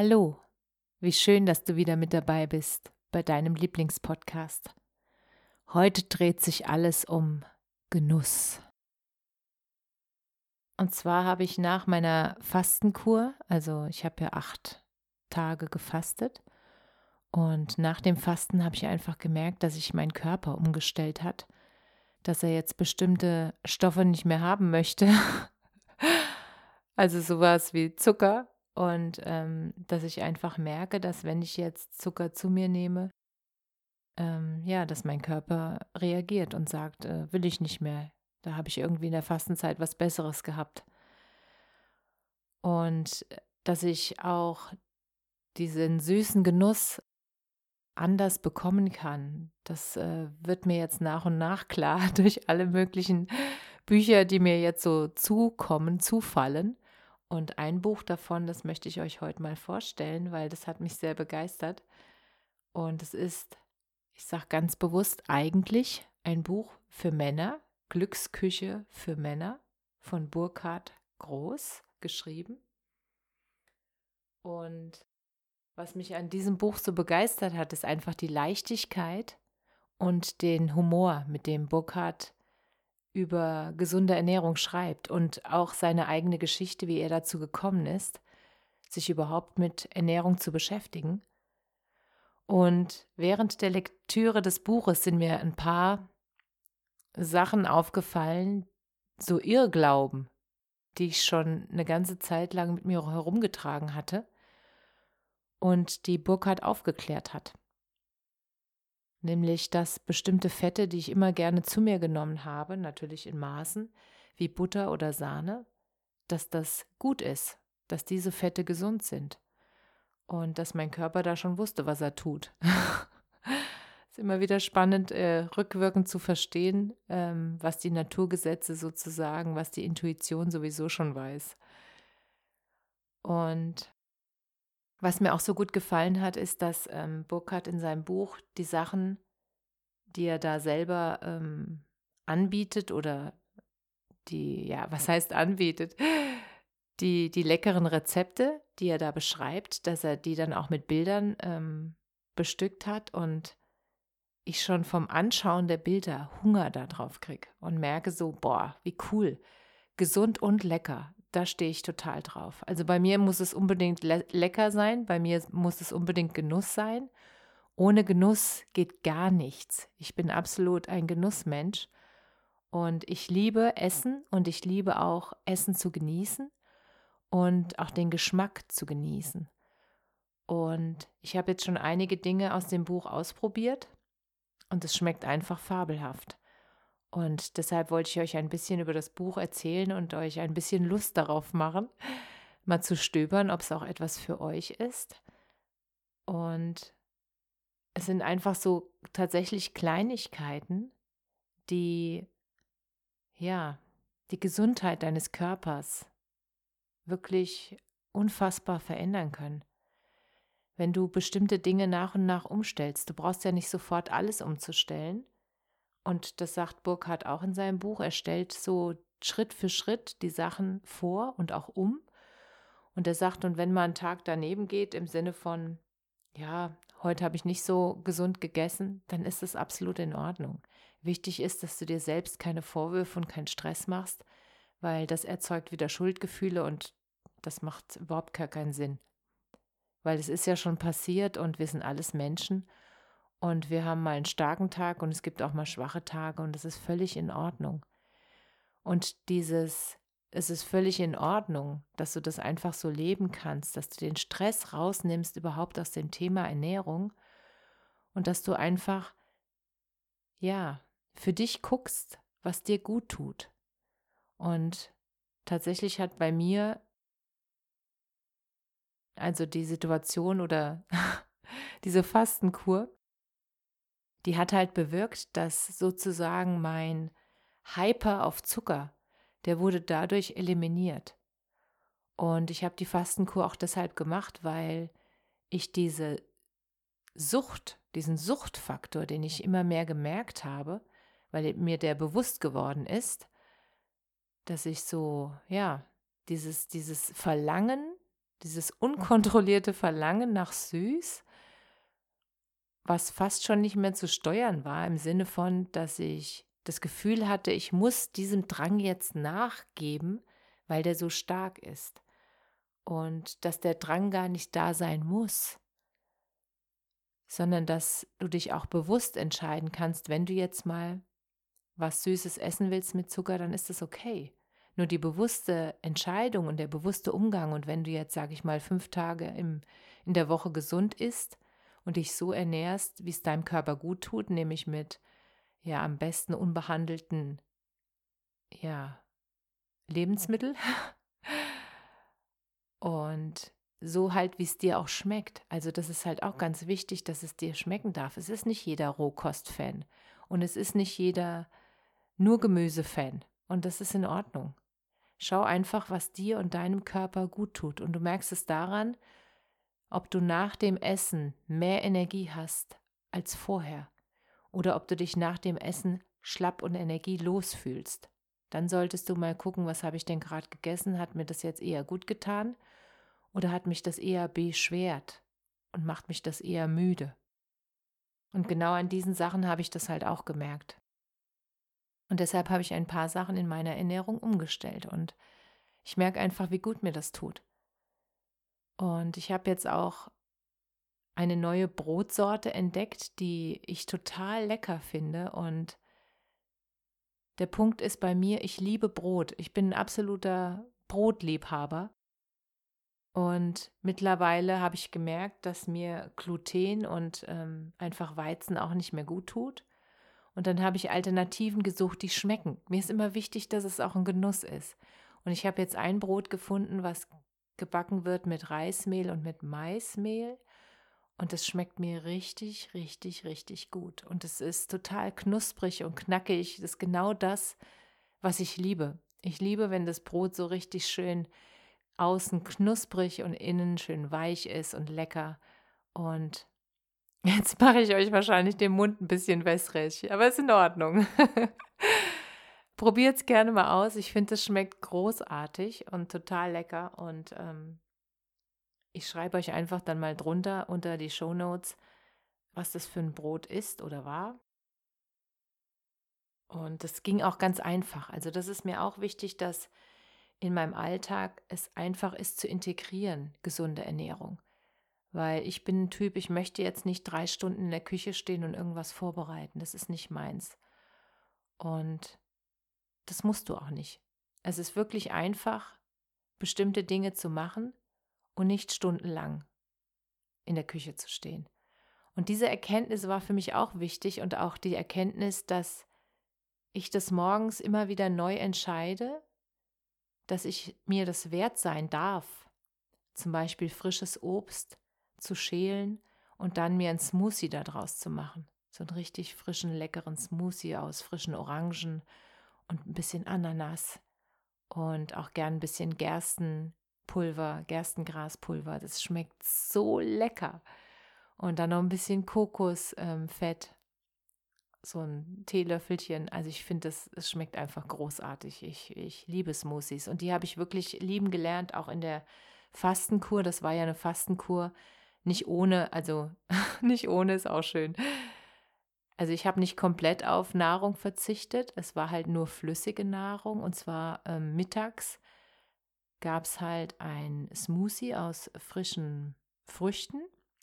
Hallo, wie schön, dass du wieder mit dabei bist bei deinem Lieblingspodcast. Heute dreht sich alles um Genuss. Und zwar habe ich nach meiner Fastenkur, also ich habe ja acht Tage gefastet, und nach dem Fasten habe ich einfach gemerkt, dass sich mein Körper umgestellt hat, dass er jetzt bestimmte Stoffe nicht mehr haben möchte. also sowas wie Zucker und ähm, dass ich einfach merke, dass wenn ich jetzt Zucker zu mir nehme, ähm, ja, dass mein Körper reagiert und sagt, äh, will ich nicht mehr. Da habe ich irgendwie in der Fastenzeit was Besseres gehabt. Und äh, dass ich auch diesen süßen Genuss anders bekommen kann. Das äh, wird mir jetzt nach und nach klar durch alle möglichen Bücher, die mir jetzt so zukommen, zufallen. Und ein Buch davon, das möchte ich euch heute mal vorstellen, weil das hat mich sehr begeistert. Und es ist, ich sage ganz bewusst, eigentlich ein Buch für Männer, Glücksküche für Männer von Burkhard Groß geschrieben. Und was mich an diesem Buch so begeistert hat, ist einfach die Leichtigkeit und den Humor, mit dem Burkhard über gesunde Ernährung schreibt und auch seine eigene Geschichte, wie er dazu gekommen ist, sich überhaupt mit Ernährung zu beschäftigen. Und während der Lektüre des Buches sind mir ein paar Sachen aufgefallen, so Irrglauben, die ich schon eine ganze Zeit lang mit mir herumgetragen hatte und die Burkhardt aufgeklärt hat nämlich dass bestimmte Fette, die ich immer gerne zu mir genommen habe, natürlich in Maßen, wie Butter oder Sahne, dass das gut ist, dass diese Fette gesund sind und dass mein Körper da schon wusste, was er tut. ist immer wieder spannend, äh, rückwirkend zu verstehen, ähm, was die Naturgesetze sozusagen, was die Intuition sowieso schon weiß. Und was mir auch so gut gefallen hat, ist, dass ähm, Burkhardt in seinem Buch die Sachen, die er da selber ähm, anbietet oder die, ja, was heißt anbietet, die, die leckeren Rezepte, die er da beschreibt, dass er die dann auch mit Bildern ähm, bestückt hat und ich schon vom Anschauen der Bilder Hunger darauf kriege und merke so, boah, wie cool, gesund und lecker da stehe ich total drauf. Also bei mir muss es unbedingt le lecker sein, bei mir muss es unbedingt Genuss sein. Ohne Genuss geht gar nichts. Ich bin absolut ein Genussmensch und ich liebe Essen und ich liebe auch Essen zu genießen und auch den Geschmack zu genießen. Und ich habe jetzt schon einige Dinge aus dem Buch ausprobiert und es schmeckt einfach fabelhaft. Und deshalb wollte ich euch ein bisschen über das Buch erzählen und euch ein bisschen Lust darauf machen, mal zu stöbern, ob es auch etwas für euch ist. Und es sind einfach so tatsächlich Kleinigkeiten, die, ja, die Gesundheit deines Körpers wirklich unfassbar verändern können. Wenn du bestimmte Dinge nach und nach umstellst, du brauchst ja nicht sofort alles umzustellen, und das sagt Burkhardt auch in seinem Buch. Er stellt so Schritt für Schritt die Sachen vor und auch um. Und er sagt, und wenn mal ein Tag daneben geht, im Sinne von, ja, heute habe ich nicht so gesund gegessen, dann ist das absolut in Ordnung. Wichtig ist, dass du dir selbst keine Vorwürfe und keinen Stress machst, weil das erzeugt wieder Schuldgefühle und das macht überhaupt gar keinen Sinn. Weil es ist ja schon passiert und wir sind alles Menschen und wir haben mal einen starken Tag und es gibt auch mal schwache Tage und das ist völlig in Ordnung. Und dieses es ist völlig in Ordnung, dass du das einfach so leben kannst, dass du den Stress rausnimmst überhaupt aus dem Thema Ernährung und dass du einfach, ja, für dich guckst, was dir gut tut. Und tatsächlich hat bei mir also die Situation oder diese Fastenkur, die hat halt bewirkt, dass sozusagen mein Hyper auf Zucker, der wurde dadurch eliminiert. Und ich habe die Fastenkur auch deshalb gemacht, weil ich diese Sucht, diesen Suchtfaktor, den ich immer mehr gemerkt habe, weil mir der bewusst geworden ist, dass ich so, ja, dieses, dieses Verlangen, dieses unkontrollierte Verlangen nach süß, was fast schon nicht mehr zu steuern war, im Sinne von, dass ich das Gefühl hatte, ich muss diesem Drang jetzt nachgeben, weil der so stark ist. Und dass der Drang gar nicht da sein muss, sondern dass du dich auch bewusst entscheiden kannst, wenn du jetzt mal was Süßes essen willst mit Zucker, dann ist das okay. Nur die bewusste Entscheidung und der bewusste Umgang und wenn du jetzt, sage ich mal, fünf Tage im, in der Woche gesund isst und dich so ernährst, wie es deinem Körper gut tut, nämlich mit ja am besten unbehandelten ja Lebensmittel und so halt, wie es dir auch schmeckt. Also das ist halt auch ganz wichtig, dass es dir schmecken darf. Es ist nicht jeder Rohkost-Fan und es ist nicht jeder nur Gemüse-Fan und das ist in Ordnung. Schau einfach, was dir und deinem Körper gut tut. Und du merkst es daran, ob du nach dem Essen mehr Energie hast als vorher oder ob du dich nach dem Essen schlapp und energielos fühlst. Dann solltest du mal gucken, was habe ich denn gerade gegessen? Hat mir das jetzt eher gut getan oder hat mich das eher beschwert und macht mich das eher müde? Und genau an diesen Sachen habe ich das halt auch gemerkt. Und deshalb habe ich ein paar Sachen in meiner Ernährung umgestellt und ich merke einfach, wie gut mir das tut. Und ich habe jetzt auch eine neue Brotsorte entdeckt, die ich total lecker finde. Und der Punkt ist bei mir, ich liebe Brot. Ich bin ein absoluter Brotliebhaber. Und mittlerweile habe ich gemerkt, dass mir Gluten und ähm, einfach Weizen auch nicht mehr gut tut. Und dann habe ich Alternativen gesucht, die schmecken. Mir ist immer wichtig, dass es auch ein Genuss ist. Und ich habe jetzt ein Brot gefunden, was gebacken wird mit Reismehl und mit Maismehl. Und es schmeckt mir richtig, richtig, richtig gut. Und es ist total knusprig und knackig. Das ist genau das, was ich liebe. Ich liebe, wenn das Brot so richtig schön außen knusprig und innen schön weich ist und lecker. Und Jetzt mache ich euch wahrscheinlich den Mund ein bisschen wässrig, aber ist in Ordnung. Probiert es gerne mal aus. Ich finde, es schmeckt großartig und total lecker. Und ähm, ich schreibe euch einfach dann mal drunter unter die Show Notes, was das für ein Brot ist oder war. Und das ging auch ganz einfach. Also das ist mir auch wichtig, dass in meinem Alltag es einfach ist zu integrieren, gesunde Ernährung. Weil ich bin ein Typ, ich möchte jetzt nicht drei Stunden in der Küche stehen und irgendwas vorbereiten. Das ist nicht meins. Und das musst du auch nicht. Es ist wirklich einfach, bestimmte Dinge zu machen und nicht stundenlang in der Küche zu stehen. Und diese Erkenntnis war für mich auch wichtig und auch die Erkenntnis, dass ich das morgens immer wieder neu entscheide, dass ich mir das wert sein darf, zum Beispiel frisches Obst zu schälen und dann mir ein Smoothie daraus zu machen. So einen richtig frischen, leckeren Smoothie aus frischen Orangen und ein bisschen Ananas und auch gern ein bisschen Gerstenpulver, Gerstengraspulver. Das schmeckt so lecker. Und dann noch ein bisschen Kokosfett, ähm, so ein Teelöffelchen. Also ich finde, es schmeckt einfach großartig. Ich, ich liebe Smoothies und die habe ich wirklich lieben gelernt, auch in der Fastenkur. Das war ja eine Fastenkur, nicht ohne, also nicht ohne ist auch schön. Also ich habe nicht komplett auf Nahrung verzichtet. Es war halt nur flüssige Nahrung. Und zwar ähm, mittags gab es halt ein Smoothie aus frischen Früchten,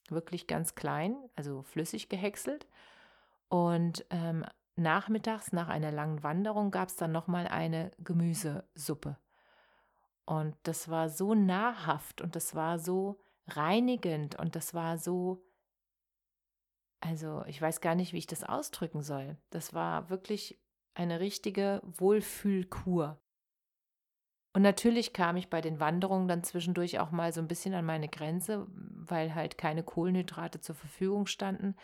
wirklich ganz klein, also flüssig gehäckselt. Und ähm, nachmittags nach einer langen Wanderung gab es dann nochmal eine Gemüsesuppe. Und das war so nahrhaft und das war so reinigend und das war so, also ich weiß gar nicht, wie ich das ausdrücken soll. Das war wirklich eine richtige Wohlfühlkur. Und natürlich kam ich bei den Wanderungen dann zwischendurch auch mal so ein bisschen an meine Grenze, weil halt keine Kohlenhydrate zur Verfügung standen.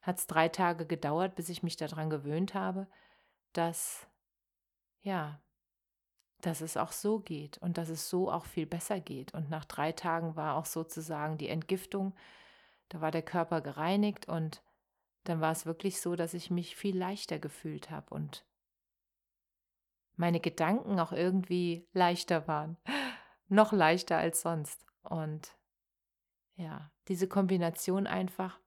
Hat es drei Tage gedauert, bis ich mich daran gewöhnt habe, dass, ja, dass es auch so geht und dass es so auch viel besser geht. Und nach drei Tagen war auch sozusagen die Entgiftung, da war der Körper gereinigt und dann war es wirklich so, dass ich mich viel leichter gefühlt habe und meine Gedanken auch irgendwie leichter waren. Noch leichter als sonst. Und ja, diese Kombination einfach,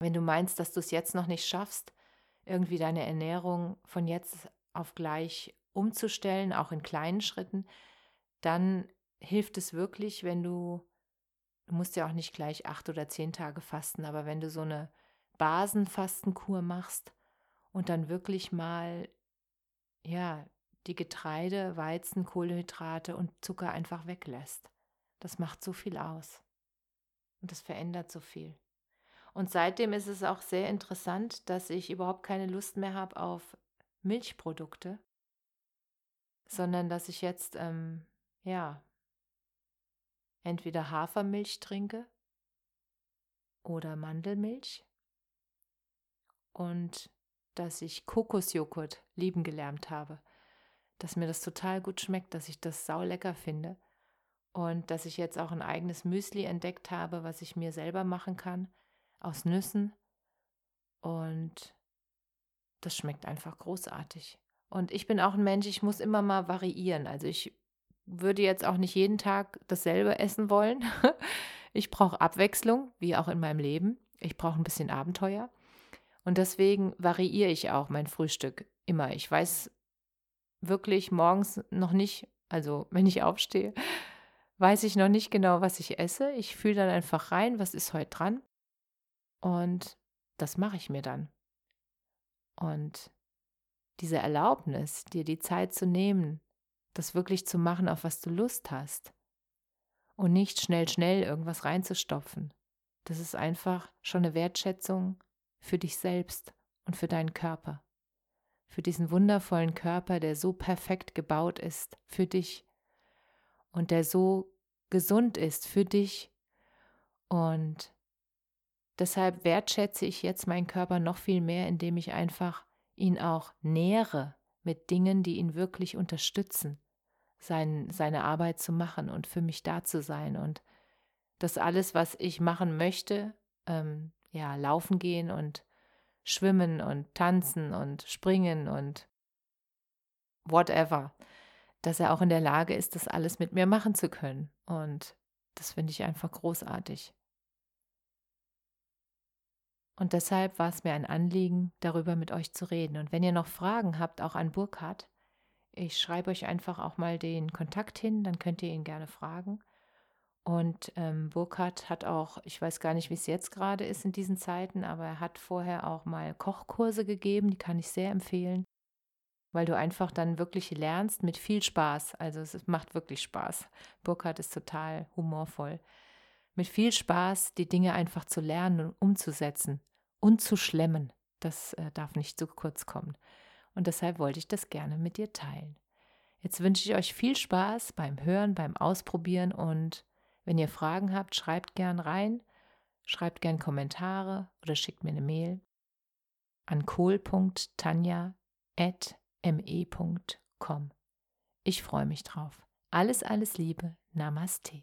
wenn du meinst, dass du es jetzt noch nicht schaffst, irgendwie deine Ernährung von jetzt auf gleich umzustellen, auch in kleinen Schritten, dann hilft es wirklich, wenn du, du musst ja auch nicht gleich acht oder zehn Tage fasten, aber wenn du so eine Basenfastenkur machst und dann wirklich mal ja, die Getreide, Weizen, Kohlenhydrate und Zucker einfach weglässt. Das macht so viel aus. Und das verändert so viel. Und seitdem ist es auch sehr interessant, dass ich überhaupt keine Lust mehr habe auf Milchprodukte, sondern dass ich jetzt, ähm, ja, entweder Hafermilch trinke oder Mandelmilch und dass ich Kokosjoghurt lieben gelernt habe, dass mir das total gut schmeckt, dass ich das saulecker finde und dass ich jetzt auch ein eigenes Müsli entdeckt habe, was ich mir selber machen kann aus Nüssen und das schmeckt einfach großartig. Und ich bin auch ein Mensch, ich muss immer mal variieren. Also ich würde jetzt auch nicht jeden Tag dasselbe essen wollen. Ich brauche Abwechslung, wie auch in meinem Leben. Ich brauche ein bisschen Abenteuer. Und deswegen variiere ich auch mein Frühstück immer. Ich weiß wirklich morgens noch nicht, also wenn ich aufstehe, weiß ich noch nicht genau, was ich esse. Ich fühle dann einfach rein, was ist heute dran. Und das mache ich mir dann. Und diese Erlaubnis, dir die Zeit zu nehmen, das wirklich zu machen, auf was du Lust hast. Und nicht schnell, schnell irgendwas reinzustopfen. Das ist einfach schon eine Wertschätzung für dich selbst und für deinen Körper, für diesen wundervollen Körper, der so perfekt gebaut ist für dich und der so gesund ist für dich. Und deshalb wertschätze ich jetzt meinen Körper noch viel mehr, indem ich einfach ihn auch nähere mit Dingen, die ihn wirklich unterstützen, sein, seine Arbeit zu machen und für mich da zu sein. Und das alles, was ich machen möchte, ähm, ja, laufen gehen und schwimmen und tanzen und springen und whatever, dass er auch in der Lage ist, das alles mit mir machen zu können. Und das finde ich einfach großartig. Und deshalb war es mir ein Anliegen, darüber mit euch zu reden. Und wenn ihr noch Fragen habt, auch an Burkhard, ich schreibe euch einfach auch mal den Kontakt hin, dann könnt ihr ihn gerne fragen. Und ähm, Burkhardt hat auch, ich weiß gar nicht, wie es jetzt gerade ist in diesen Zeiten, aber er hat vorher auch mal Kochkurse gegeben, die kann ich sehr empfehlen, weil du einfach dann wirklich lernst mit viel Spaß. Also es macht wirklich Spaß. Burkhardt ist total humorvoll. Mit viel Spaß die Dinge einfach zu lernen und umzusetzen und zu schlemmen. Das äh, darf nicht zu kurz kommen. Und deshalb wollte ich das gerne mit dir teilen. Jetzt wünsche ich euch viel Spaß beim Hören, beim Ausprobieren und wenn ihr Fragen habt, schreibt gern rein, schreibt gern Kommentare oder schickt mir eine Mail an kohl.tanja.me.com. Ich freue mich drauf. Alles, alles Liebe. Namaste.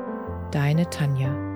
deine Tanja.